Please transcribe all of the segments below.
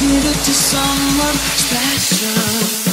give it to someone special.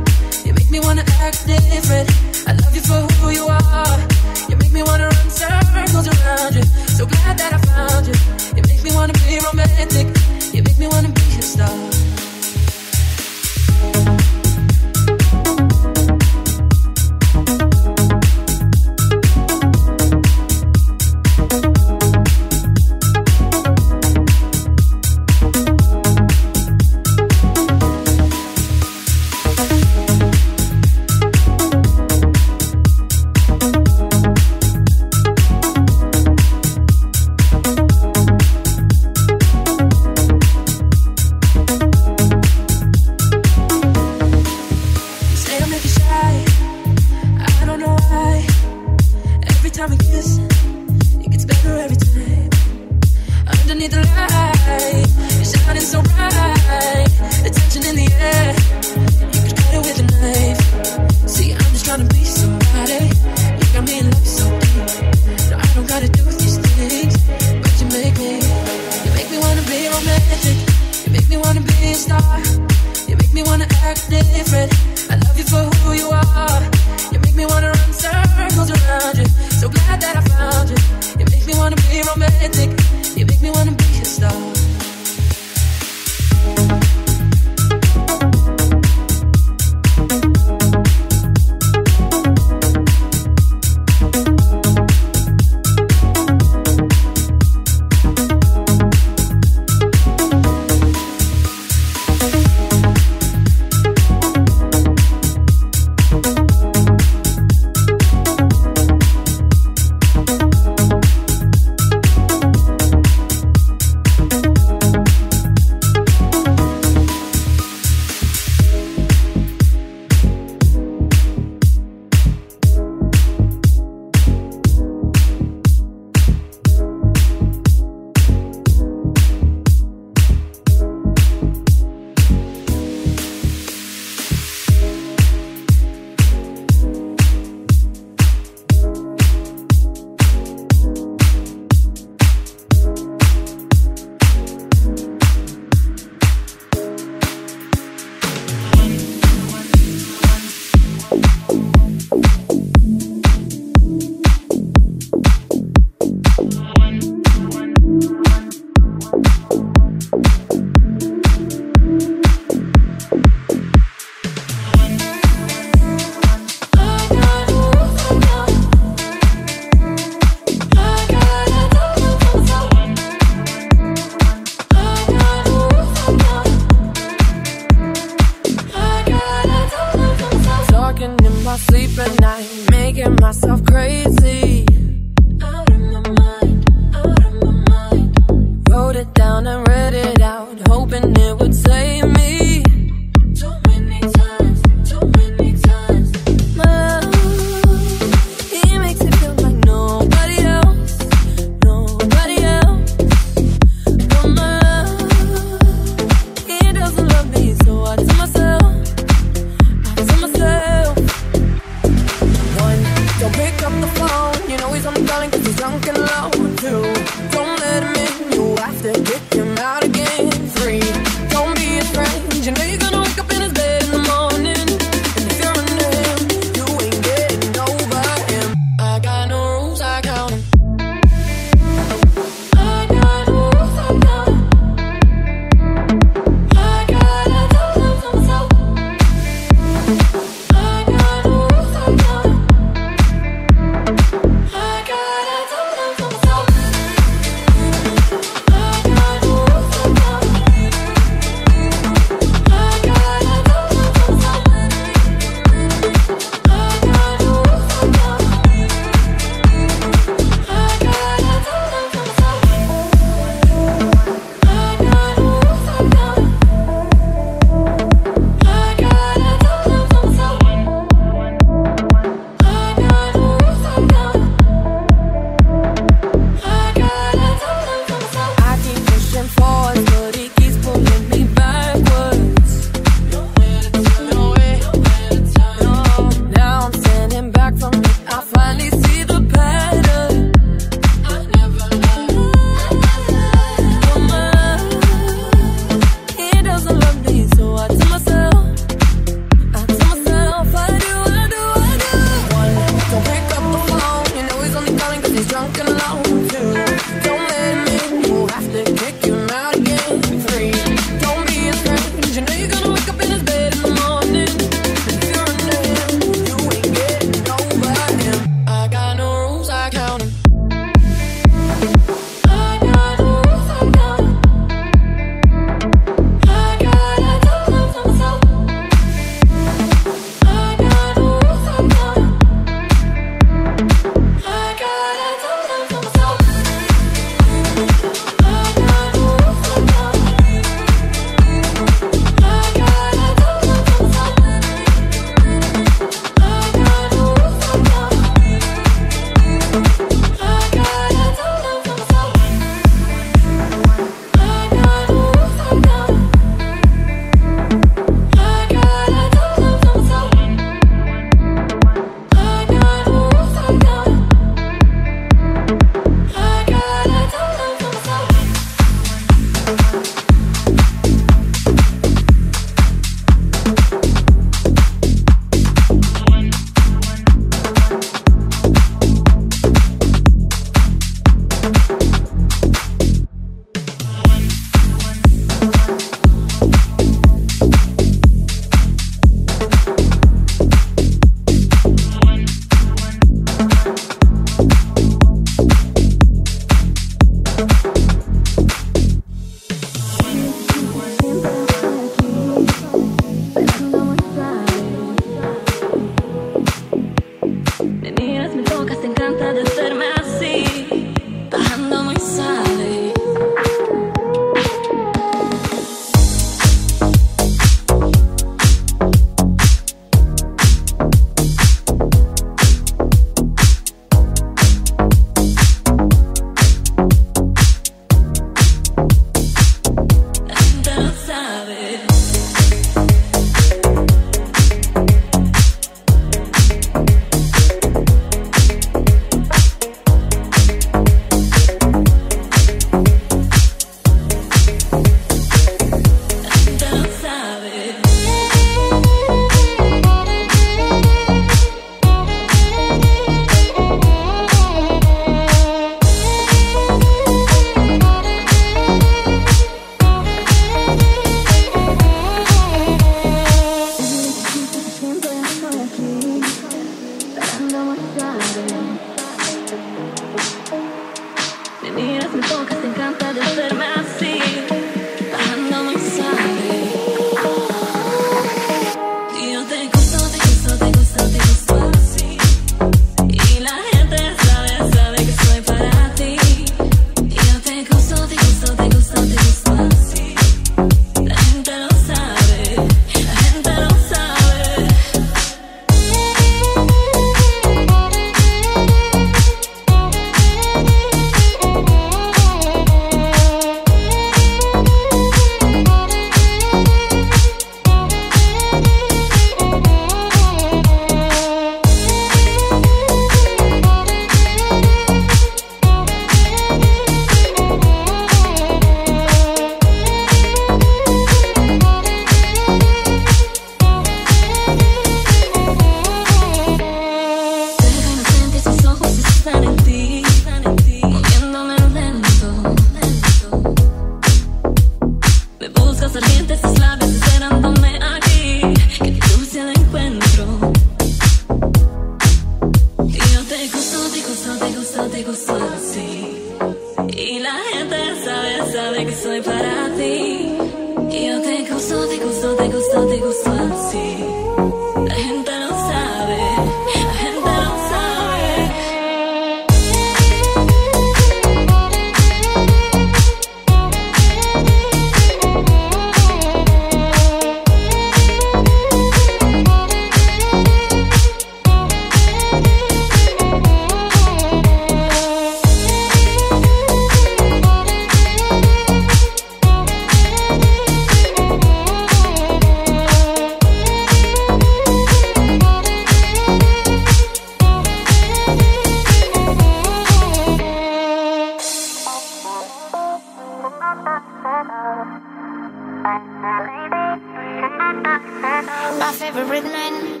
My favorite man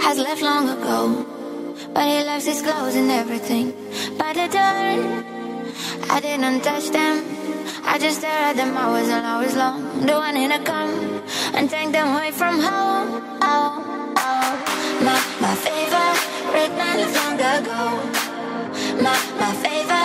has left long ago, but he loves his clothes and everything. But the dirt, I didn't touch them. I just stared at them hours and hours long. The one in a come and take them away from home. Oh, oh. oh. My, my favorite man left long ago. My, my favorite.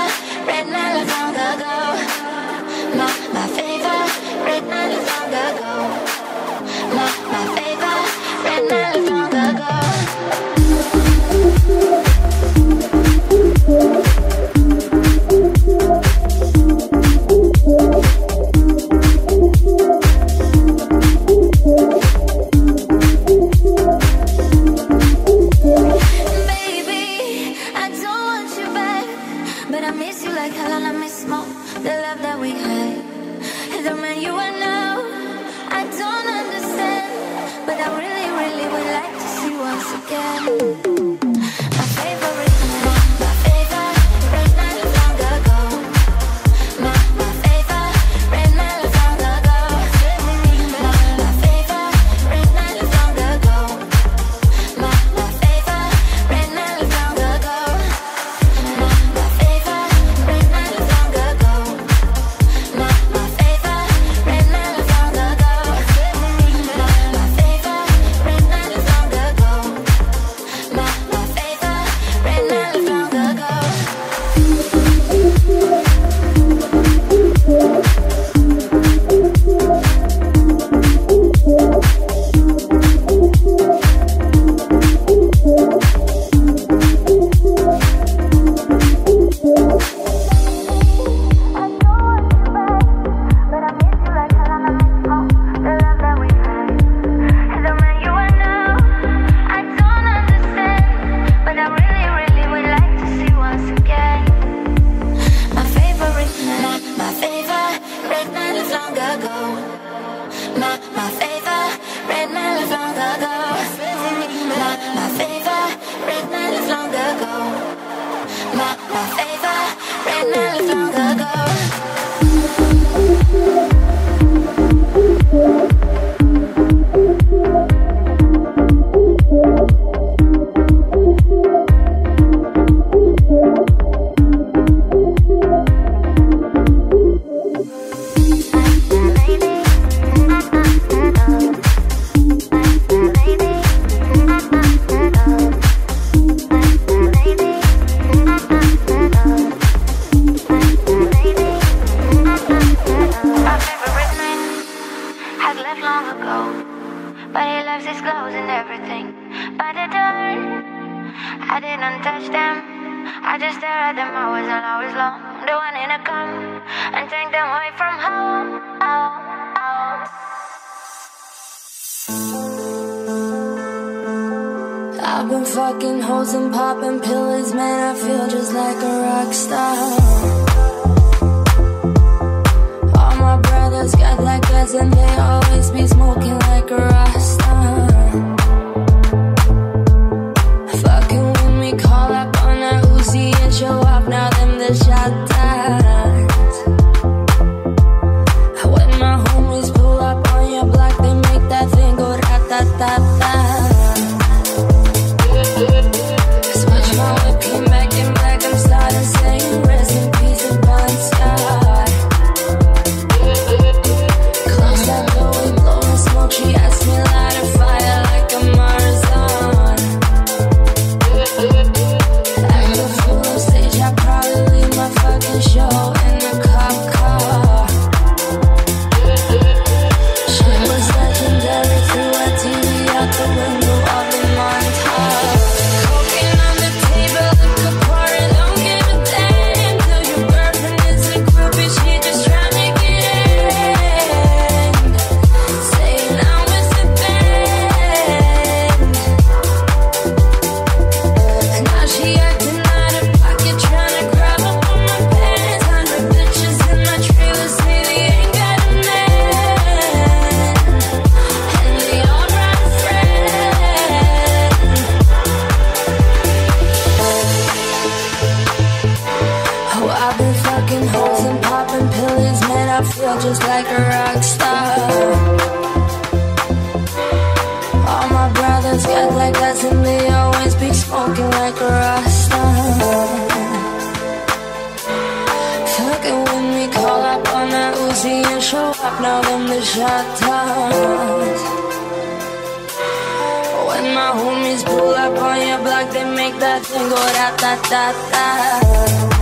like that thing go ta ta ta.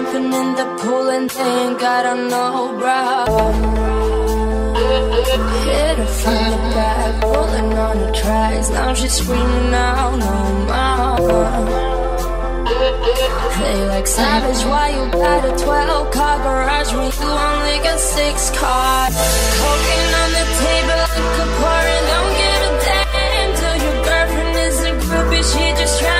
jumping in the pool and then got on no bra. Hit her from the back, rolling on her tracks. Now she's screaming out, no more. They like savage, why you got a 12 car garage when you only got six cars? Cocaine on the table, like a pouring, don't give a damn. Till your girlfriend is a groupie, she just trying.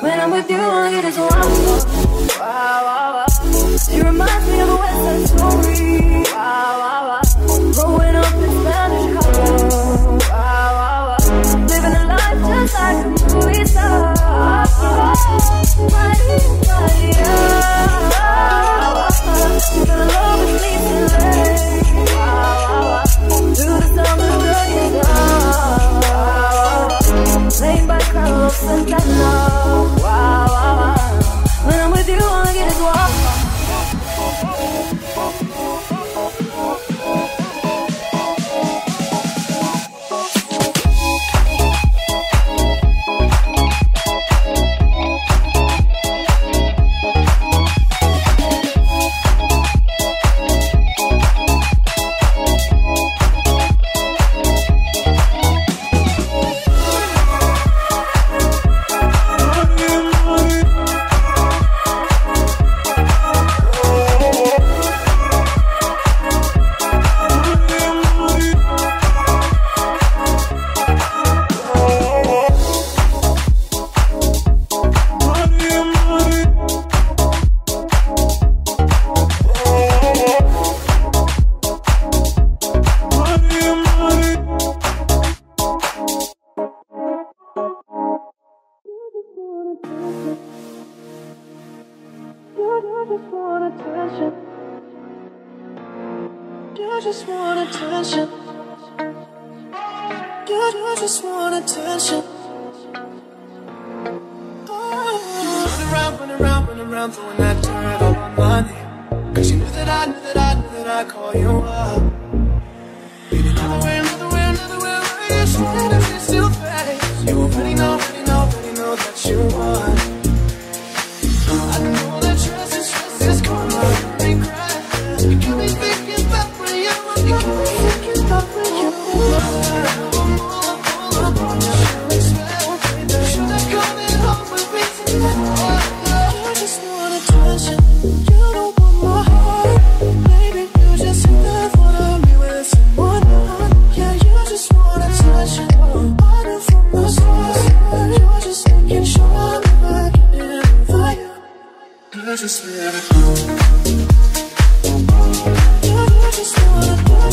When I'm with you, all you wow, wow, wow. She reminds me of a West Side Story. Wow, wow, wow. Growing up in Spanish Chicago. Wow, wow, wow. Living a life just like a movie star. Wow, wow.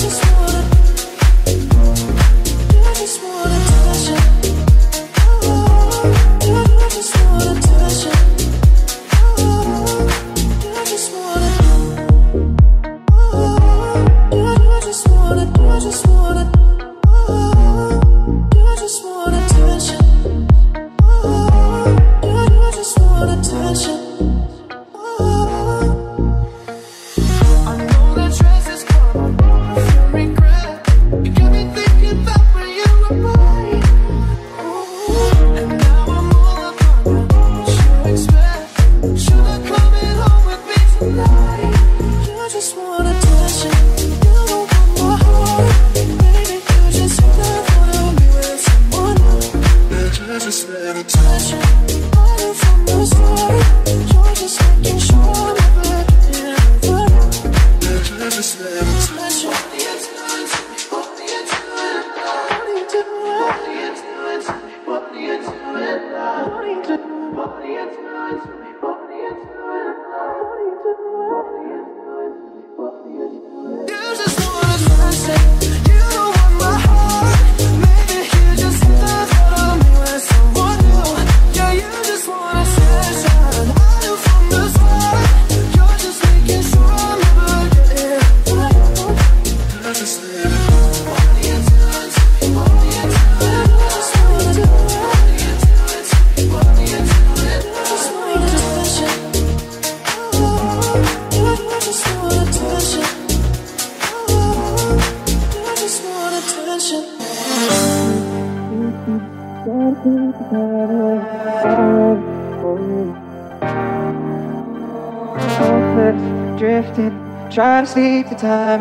just want time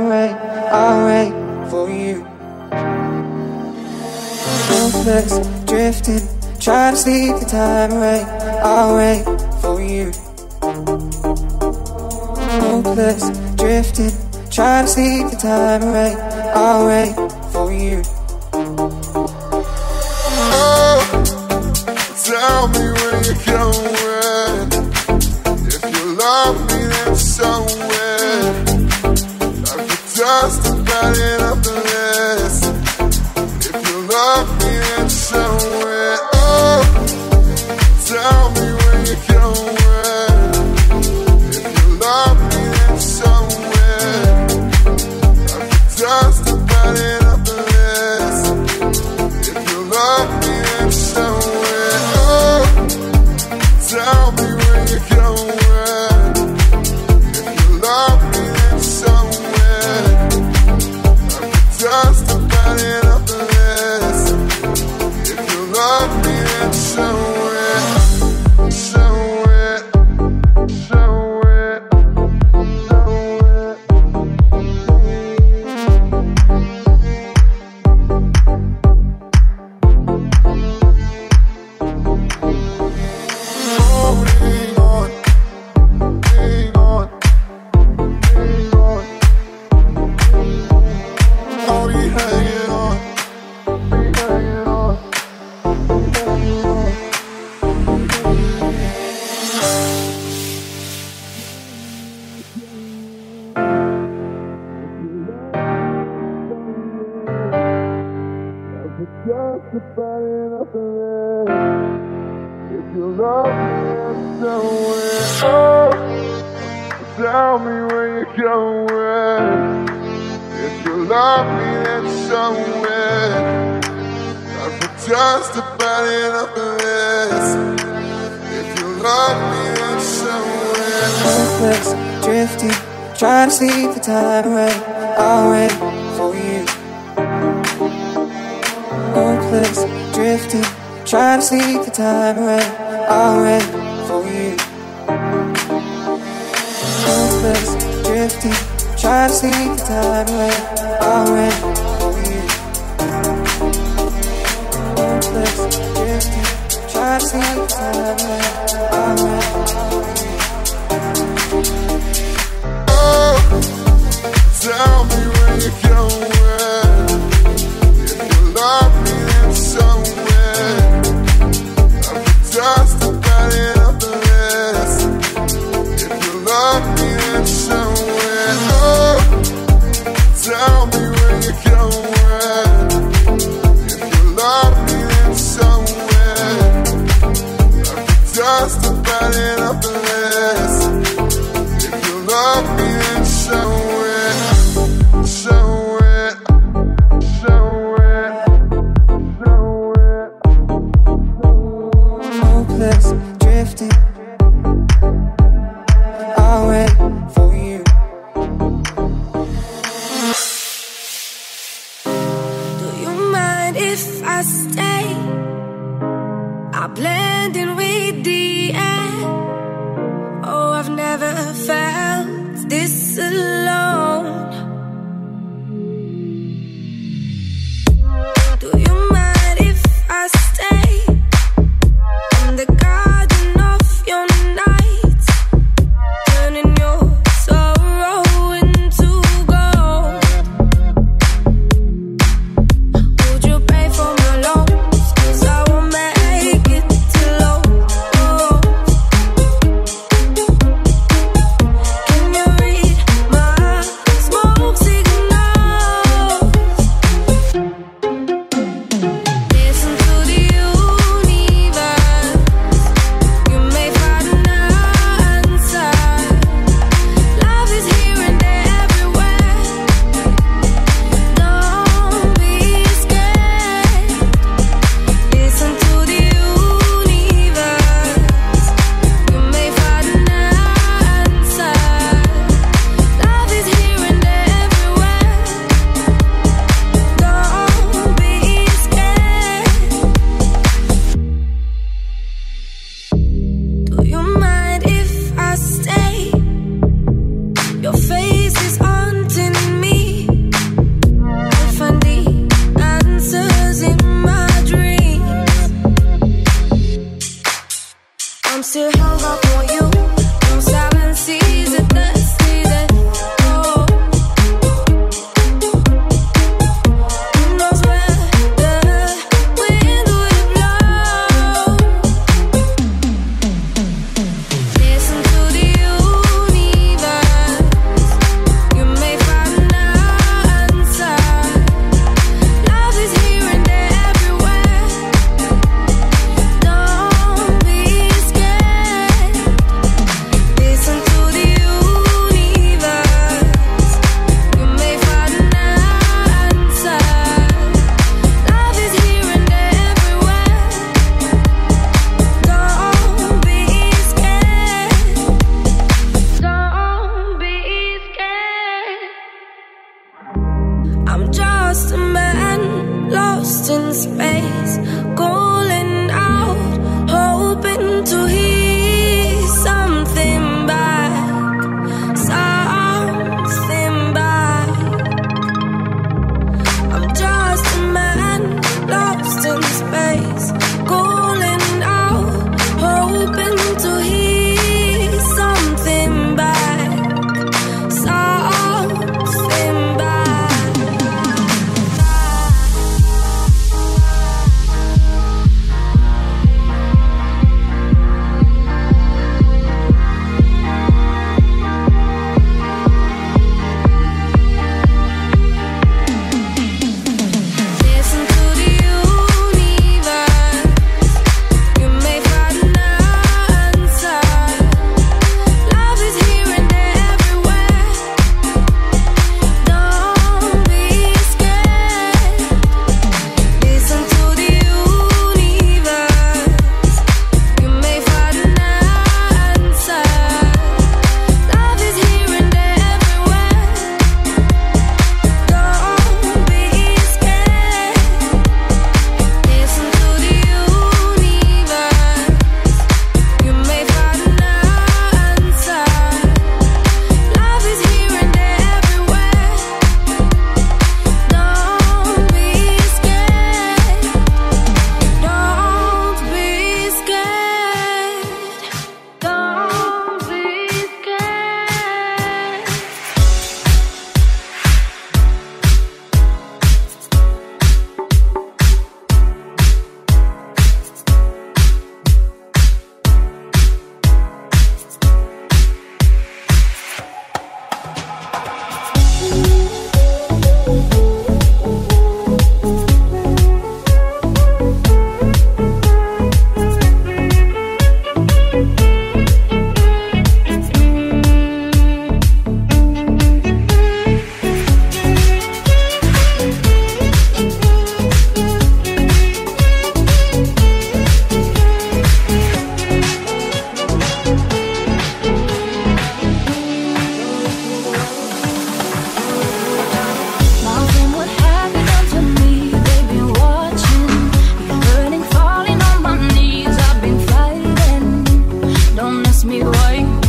I'm just a man lost in space. like